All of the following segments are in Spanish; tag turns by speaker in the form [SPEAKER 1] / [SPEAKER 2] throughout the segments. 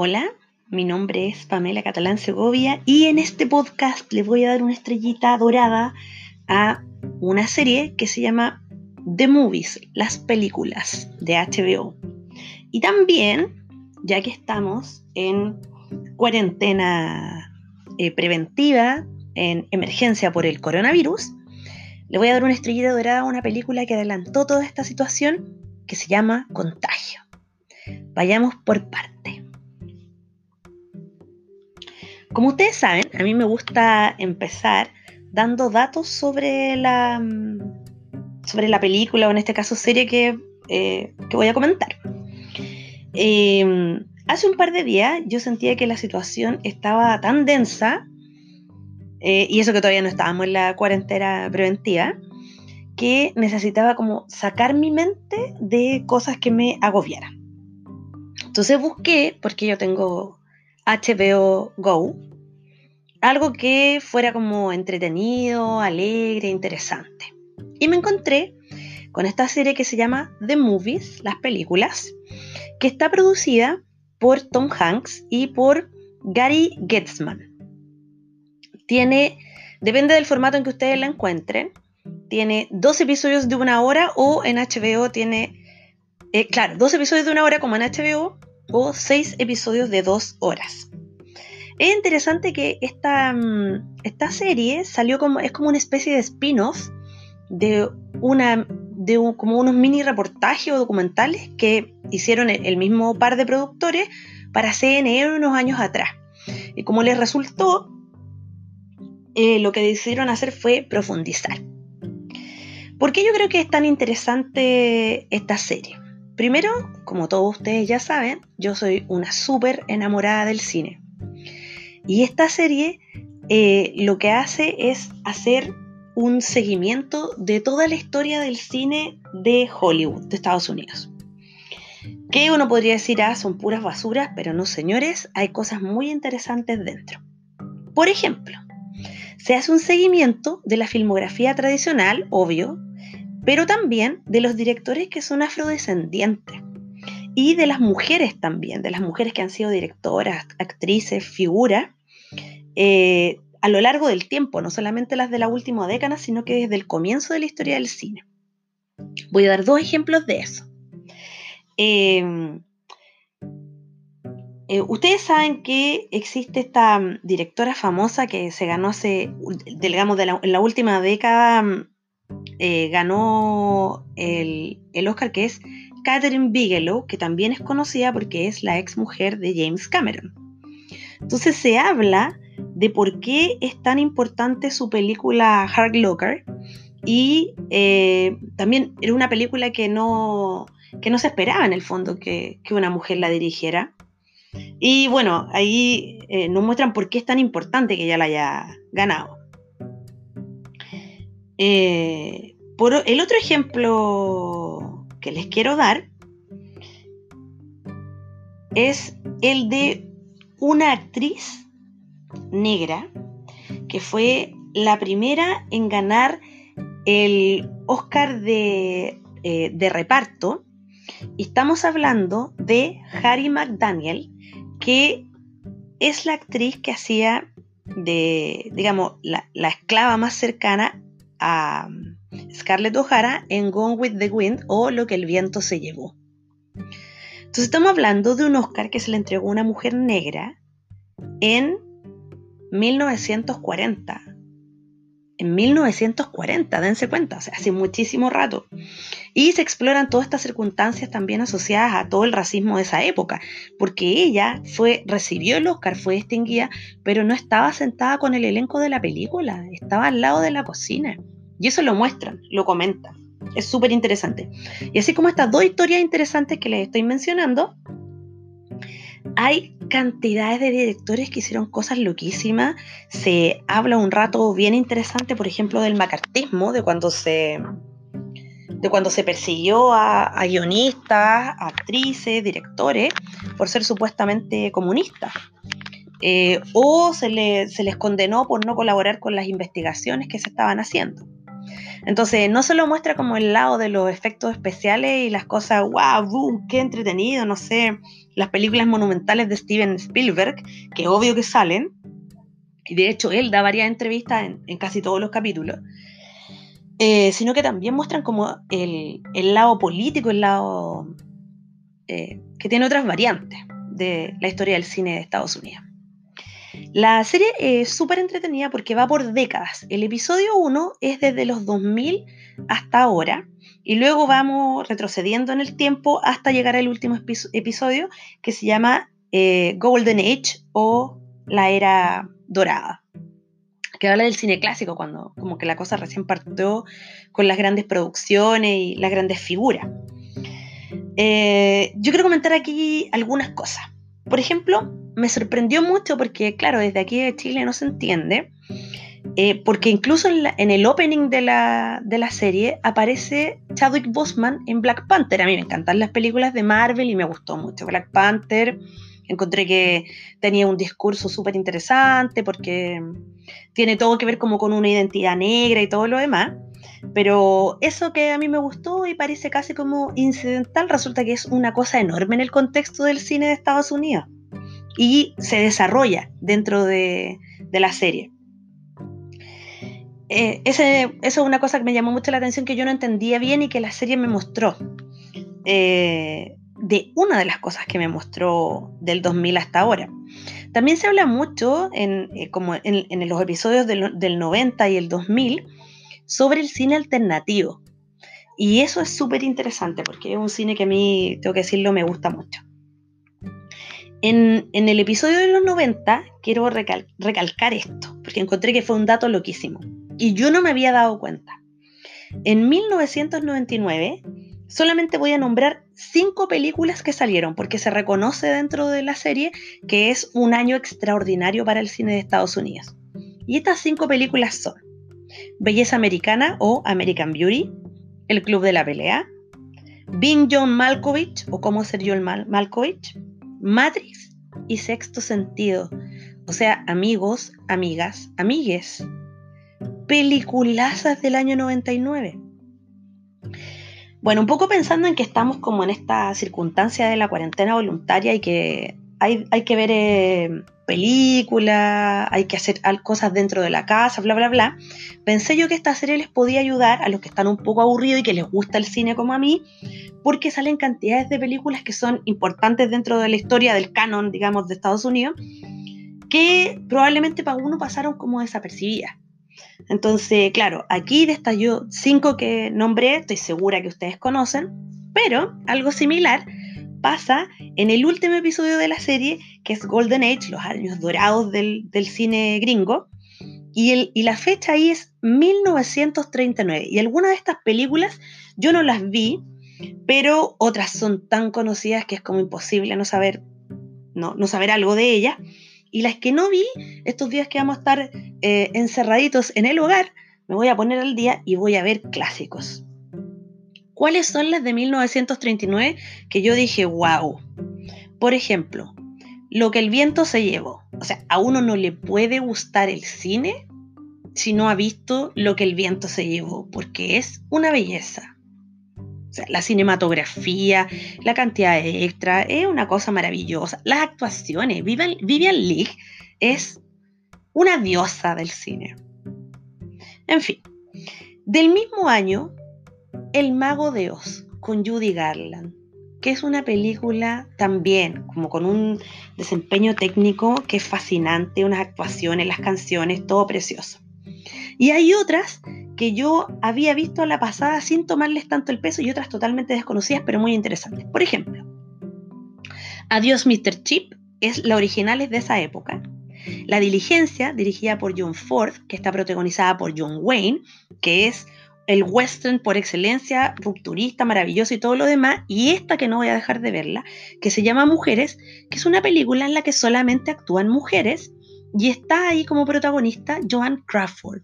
[SPEAKER 1] Hola, mi nombre es Pamela Catalán Segovia y en este podcast le voy a dar una estrellita dorada a una serie que se llama The Movies, las películas de HBO. Y también, ya que estamos en cuarentena eh, preventiva, en emergencia por el coronavirus, le voy a dar una estrellita dorada a una película que adelantó toda esta situación que se llama Contagio. Vayamos por partes. Como ustedes saben, a mí me gusta empezar dando datos sobre la, sobre la película o en este caso serie que, eh, voy a comentar. Em, hace un par de días yo sentía que la situación estaba tan densa, eh, y eso que todavía no estábamos en la cuarentena preventiva, que necesitaba como sacar mi mente de cosas que me agobiaran. Entonces busqué, porque yo tengo HBO Go, algo que fuera como entretenido, alegre, interesante. Y me encontré con esta serie que se llama The Movies, las películas, que está producida por Tom Hanks y por Gary Getzman. Tiene, depende del formato en que ustedes la encuentren, tiene dos episodios de una hora o en HBO tiene, eh, claro, dos episodios de una hora como en HBO o seis episodios de dos horas. Es interesante que esta, mm, esta serie salió como, es como una especie de spin-off de, una, de como unos mini reportajes o documentales que hicieron el, mismo par de productores para CNN unos años atrás. Y como les resultó, eh, lo que decidieron hacer fue profundizar. ¿Por qué yo creo que es tan interesante esta serie? Primero, como todos ustedes ya saben, yo soy una súper enamorada del cine. Y esta serie eh, lo que hace es hacer un seguimiento de toda la historia del cine de Hollywood, de Estados Unidos. Que uno podría decir, ah, son puras basuras, pero no señores, hay cosas muy interesantes dentro. Por ejemplo, se hace un seguimiento de la filmografía tradicional, obvio, pero también de los directores que son afrodescendientes y de las mujeres también, de las mujeres que han sido directoras, actrices, figuras, eh, a lo largo del tiempo, no solamente las de la última década, sino que desde el comienzo de la historia del cine. Voy a dar dos ejemplos de eso. Em, eh, ustedes saben que existe esta directora famosa que se ganó hace, digamos, en la última década eh, ganó el, Oscar, que es Catherine Bigelow, que también es conocida porque es la ex mujer de James Cameron. Entonces se habla de por qué es tan importante su película Hard Locker y eh, también era una película que no, que no se esperaba en el fondo que, una mujer la dirigiera. Y bueno, ahí eh, nos muestran por qué es tan importante que ella la haya ganado. Eh, por el otro ejemplo que les quiero dar es el de una actriz negra que fue la primera en ganar el Oscar de, eh, de reparto. Estamos hablando de Harry McDaniel, que es la actriz que hacía de, digamos, la, la esclava más cercana a Scarlett O'Hara en Gone with the Wind o Lo que el viento se llevó. Entonces estamos hablando de un Oscar que se le entregó a una mujer negra en 1940. En 1940, dense cuenta, o sea, hace muchísimo rato. Y se exploran todas estas circunstancias también asociadas a todo el racismo de esa época, porque ella fue, recibió el Oscar, fue distinguida, pero no estaba sentada con el elenco de la película, estaba al lado de la cocina. Y eso lo muestran, lo comentan. Es súper interesante. Y así como estas dos historias interesantes que les estoy mencionando, hay cantidades de directores que hicieron cosas loquísimas. Se habla un rato bien interesante, por ejemplo, del macartismo, de cuando se, de cuando se persiguió a, guionistas, actrices, directores, por ser supuestamente comunistas. Eh, o se, se les condenó por no colaborar con las investigaciones que se estaban haciendo. Entonces, no solo muestra como el lado de los efectos especiales y las cosas, wow, boom, qué entretenido, no sé, las películas monumentales de Steven Spielberg, que obvio que salen, y de hecho él da varias entrevistas en, casi todos los capítulos, eh, sino que también muestran como el, lado político, el lado eh, que tiene otras variantes de la historia del cine de Estados Unidos. La serie es súper entretenida porque va por décadas. El episodio 1 es desde los 2000 hasta ahora y luego vamos retrocediendo en el tiempo hasta llegar al último episodio que se llama eh, Golden Age o la era dorada que habla del cine clásico, cuando como que la cosa recién partió con las grandes producciones y las grandes figuras. Eh, yo quiero comentar aquí algunas cosas. Por ejemplo, me sorprendió mucho porque, claro, desde aquí de Chile no se entiende, eh, porque incluso en, el opening de la, de la, serie aparece Chadwick Boseman en Black Panther. A mí me encantan las películas de Marvel y me gustó mucho Black Panther. Encontré que tenía un discurso súper interesante porque tiene todo que ver como con una identidad negra y todo lo demás. Pero eso que a mí me gustó y parece casi como incidental, resulta que es una cosa enorme en el contexto del cine de Estados Unidos y se desarrolla dentro de, la serie. Eh, ese, eso es una cosa que me llamó mucho la atención que yo no entendía bien y que la serie me mostró. Eh, de una de las cosas que me mostró del 2000 hasta ahora. También se habla mucho, en, eh, como en, los episodios del, del 90 y el 2000, sobre el cine alternativo. Y eso es súper interesante porque es un cine que a mí, tengo que decirlo, me gusta mucho. En, el episodio de los 90 quiero recalcar esto, porque encontré que fue un dato loquísimo y yo no me había dado cuenta. En 1999 solamente voy a nombrar cinco películas que salieron, porque se reconoce dentro de la serie que es un año extraordinario para el cine de Estados Unidos. Y estas cinco películas son Belleza Americana o American Beauty, El Club de la Pelea, Being John Malkovich o Cómo ser John Malkovich, Matrix y Sexto Sentido. O sea, amigos, amigas, amigues. Peliculazas del año 99. Bueno, un poco pensando en que estamos como en esta circunstancia de la cuarentena voluntaria y que hay, que ver eh, películas, hay que hacer cosas dentro de la casa, bla, bla, bla. Pensé yo que esta serie les podía ayudar a los que están un poco aburridos y que les gusta el cine como a mí, porque salen cantidades de películas que son importantes dentro de la historia del canon, digamos, de Estados Unidos, que probablemente para uno pasaron como desapercibidas. Entonces, claro, aquí de estas yo cinco que nombré, estoy segura que ustedes conocen, pero algo similar pasa en el último episodio de la serie, que es Golden Age, los años dorados del, cine gringo, y, y, la fecha ahí es 1939. Y algunas de estas películas yo no las vi, pero otras son tan conocidas que es como imposible no saber, no, no saber algo de ellas. Y las que no vi, estos días que vamos a estar eh, encerraditos en el hogar, me voy a poner al día y voy a ver clásicos. ¿Cuáles son las de 1939 que yo dije, wow? Por ejemplo, Lo que el viento se llevó. O sea, a uno no le puede gustar el cine si no ha visto Lo que el viento se llevó, porque es una belleza la cinematografía, la cantidad de extra, es una cosa maravillosa. Las actuaciones, Vivian, Vivian Leigh es una diosa del cine. En fin, del mismo año, El Mago de Oz, con Judy Garland, que es una película también, como con un desempeño técnico que es fascinante, unas actuaciones, las canciones, todo precioso. Y hay otras que yo había visto a la pasada sin tomarles tanto el peso y otras totalmente desconocidas, pero muy interesantes. Por ejemplo, Adiós Mr. Chip es la original es de esa época. La Diligencia, dirigida por John Ford, que está protagonizada por John Wayne, que es el western por excelencia, rupturista, maravilloso y todo lo demás, y esta que no voy a dejar de verla, que se llama Mujeres, que es una película en la que solamente actúan mujeres, y está ahí como protagonista Joan Crawford.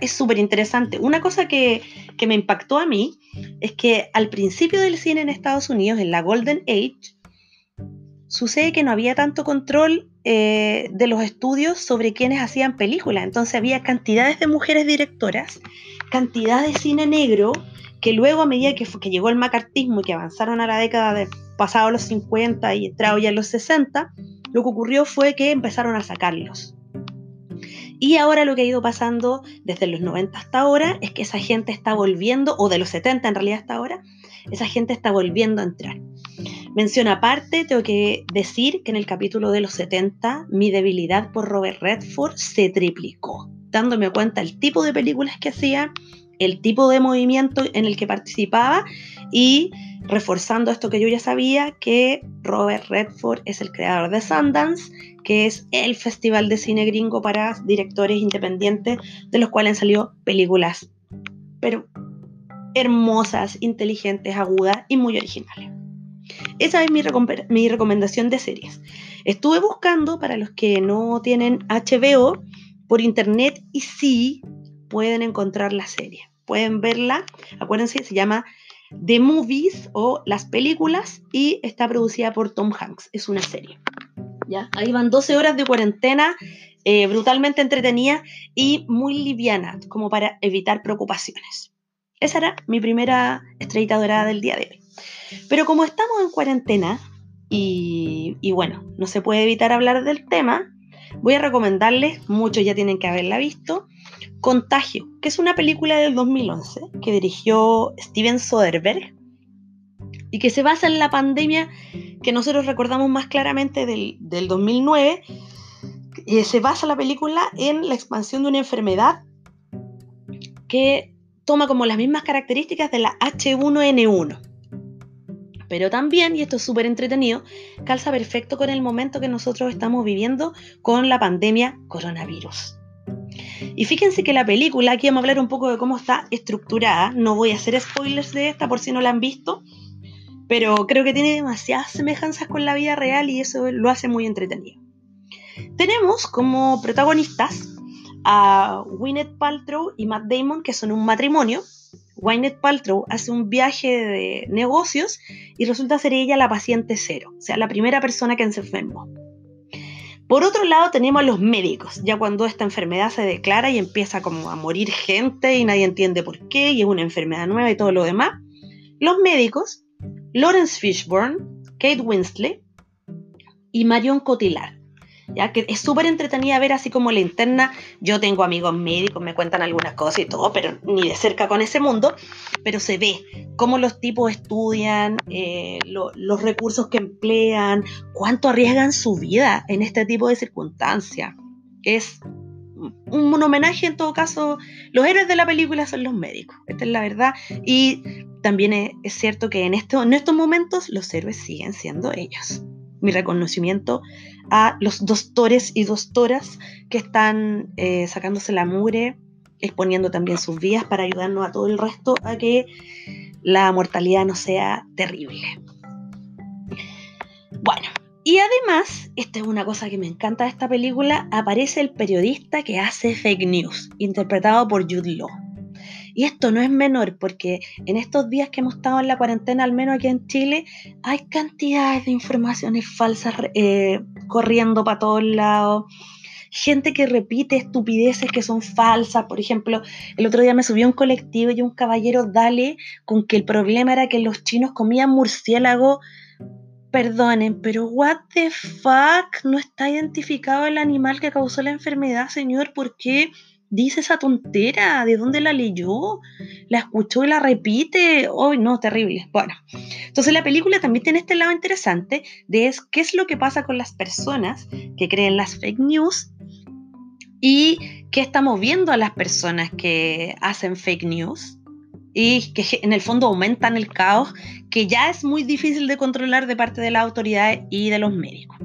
[SPEAKER 1] Es súper interesante. Una cosa que, que, me impactó a mí es que al principio del cine en Estados Unidos, en la Golden Age, sucede que no había tanto control eh, de los estudios sobre quienes hacían películas. Entonces había cantidades de mujeres directoras, cantidad de cine negro, que luego a medida que, llegó el macartismo y que avanzaron a la década de pasado los 50 y entrado ya los 60, lo que ocurrió fue que empezaron a sacarlos. Y ahora lo que ha ido pasando desde los 90 hasta ahora es que esa gente está volviendo, o de los 70 en realidad hasta ahora, esa gente está volviendo a entrar. Mención aparte, tengo que decir que en el capítulo de los 70 mi debilidad por Robert Redford se triplicó, dándome cuenta el tipo de películas que hacía, el tipo de movimiento en el que participaba y reforzando esto que yo ya sabía, que Robert Redford es el creador de Sundance, que es el festival de cine gringo para directores independientes, de los cuales han salido películas, pero hermosas, inteligentes, agudas y muy originales. Esa es mi, recomendación de series. Estuve buscando para los que no tienen HBO por internet y sí pueden encontrar la serie. Pueden verla, acuérdense, se llama The Movies o Las Películas y está producida por Tom Hanks. Es una serie. ¿ya? Ahí van 12 horas de cuarentena, eh, brutalmente entretenida y muy liviana, como para evitar preocupaciones. Esa era mi primera estrellita dorada del día de hoy. Pero como estamos en cuarentena y, bueno, no se puede evitar hablar del tema, voy a recomendarles, muchos ya tienen que haberla visto, Contagio, que es una película del 2011 que dirigió Steven Soderbergh y que se basa en la pandemia que nosotros recordamos más claramente del, 2009. Eh, se basa la película en la expansión de una enfermedad que toma como las mismas características de la H1N1. Pero también, y esto es súper entretenido, calza perfecto con el momento que nosotros estamos viviendo con la pandemia coronavirus. Y fíjense que la película, aquí vamos a hablar un poco de cómo está estructurada, no voy a hacer spoilers de esta por si no la han visto, pero creo que tiene demasiadas semejanzas con la vida real y eso lo hace muy entretenido. Tenemos como protagonistas a Gwyneth Paltrow y Matt Damon, que son un matrimonio. Gwyneth Paltrow hace un viaje de negocios y resulta ser ella la paciente cero, o sea, la primera persona que se enfermó. Por otro lado tenemos a los médicos, ya cuando esta enfermedad se declara y empieza como a morir gente y nadie entiende por qué y es una enfermedad nueva y todo lo demás. Los médicos, Lawrence Fishburne, Kate Winslet y Marion Cotillard ya que es súper entretenida ver así como la interna. Yo tengo amigos médicos, me cuentan algunas cosas y todo, pero ni de cerca con ese mundo. Pero se ve cómo los tipos estudian, eh, los recursos que emplean, cuánto arriesgan su vida en este tipo de circunstancias. Es un, homenaje en todo caso. Los héroes de la película son los médicos, esta es la verdad. Y también es, cierto que en, esto, en estos momentos los héroes siguen siendo ellos mi reconocimiento a los doctores y doctoras que están eh, sacándose la mugre, exponiendo también sus vidas para ayudarnos a todo el resto a que la mortalidad no sea terrible. Bueno, y además, esta es una cosa que me encanta de esta película, aparece el periodista que hace fake news, interpretado por Jude Law. Y esto no es menor porque en estos días que hemos estado en la cuarentena, al menos aquí en Chile, hay cantidades de informaciones falsas eh, corriendo para todos lados. Gente que repite estupideces que son falsas. Por ejemplo, el otro día me subió un colectivo y un caballero dale con que el problema era que los chinos comían murciélago perdonen, pero what the fuck, no está identificado el animal que causó la enfermedad, señor, ¿por qué? Dice esa tontera? ¿De dónde la leyó? ¿La escuchó y la repite? ¡Ay, no, terrible! Bueno, entonces la película también tiene este lado interesante de es, qué es lo que pasa con las personas que creen las fake news y qué estamos viendo a las personas que hacen fake news y que en el fondo aumentan el caos que ya es muy difícil de controlar de parte de las autoridades y de los médicos.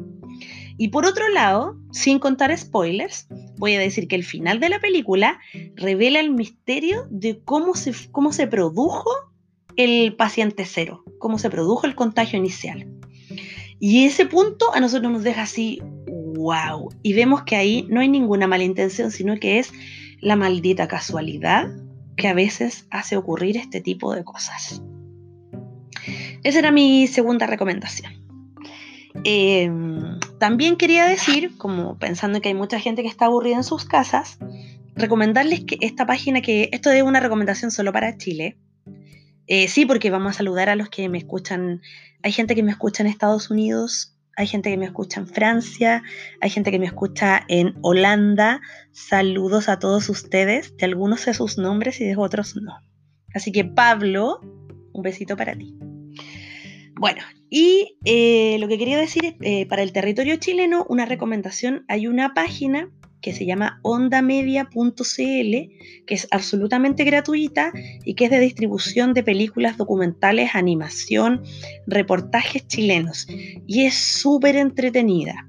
[SPEAKER 1] Y por otro lado, sin contar spoilers, voy a decir que el final de la película revela el misterio de cómo se, cómo se produjo el paciente cero, cómo se produjo el contagio inicial. Y ese punto a nosotros nos deja así, wow. Y vemos que ahí no hay ninguna mala intención, sino que es la maldita casualidad que a veces hace ocurrir este tipo de cosas. Esa era mi segunda recomendación. Eh, también quería decir, como pensando que hay mucha gente que está aburrida en sus casas, recomendarles que esta página, que esto es una recomendación solo para Chile. Eh, sí, porque vamos a saludar a los que me escuchan. Hay gente que me escucha en Estados Unidos, hay gente que me escucha en Francia, hay gente que me escucha en Holanda. Saludos a todos ustedes. De algunos sé sus nombres y de otros no. Así que Pablo, un besito para ti. Bueno, y eh, lo que quería decir es, eh, para el territorio chileno, una recomendación, hay una página que se llama ondamedia.cl, que es absolutamente gratuita y que es de distribución de películas documentales, animación, reportajes chilenos. Y es súper entretenida.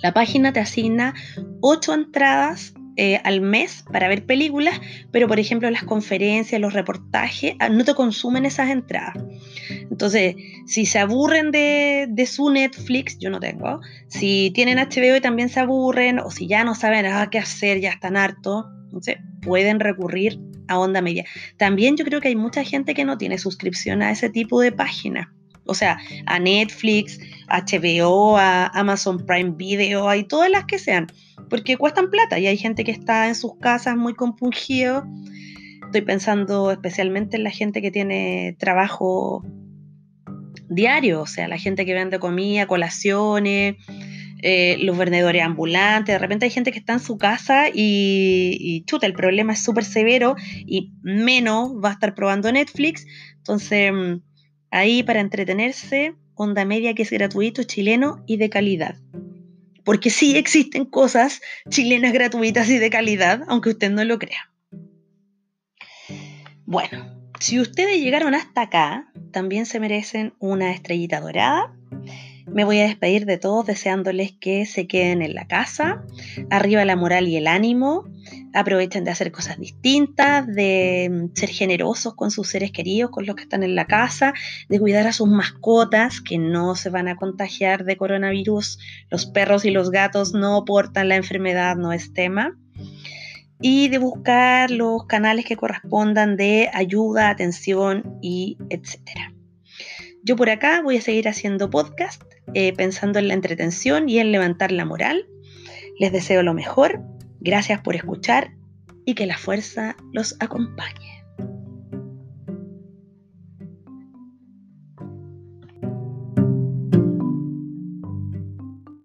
[SPEAKER 1] La página te asigna ocho entradas eh, al mes para ver películas, pero por ejemplo las conferencias, los reportajes, ah, no te consumen esas entradas. Entonces, si se aburren de, su Netflix, yo no tengo, si tienen HBO y también se aburren, o si ya no saben ah, qué hacer, ya están hartos, entonces pueden recurrir a Onda Media. También yo creo que hay mucha gente que no tiene suscripción a ese tipo de página. O sea, a Netflix, HBO, a Amazon Prime Video, y todas las que sean porque cuestan plata y hay gente que está en sus casas muy compungido. Estoy pensando especialmente en la gente que tiene trabajo diario, o sea, la gente que vende comida, colaciones, eh, los vendedores ambulantes, de repente hay gente que está en su casa y, y chuta, el problema es súper severo y menos va a estar probando Netflix. Entonces, mm, ahí para entretenerse, onda media que es gratuito, chileno y de calidad porque sí existen cosas chilenas gratuitas y de calidad, aunque usted no lo crea. Bueno, si ustedes llegaron hasta acá, también se merecen una estrellita dorada me voy a despedir de todos deseándoles que se queden en la casa, arriba la moral y el ánimo, aprovechen de hacer cosas distintas, de mm, ser generosos con sus seres queridos, con los que están en la casa, de cuidar a sus mascotas que no se van a contagiar de coronavirus. Los perros y los gatos no portan la enfermedad, no es tema. Y de buscar los canales que correspondan de ayuda, atención y etcétera. Yo por acá voy a seguir haciendo podcast, eh, pensando en la entretención y en levantar la moral. Les deseo lo mejor, gracias por escuchar y que la fuerza los acompañe.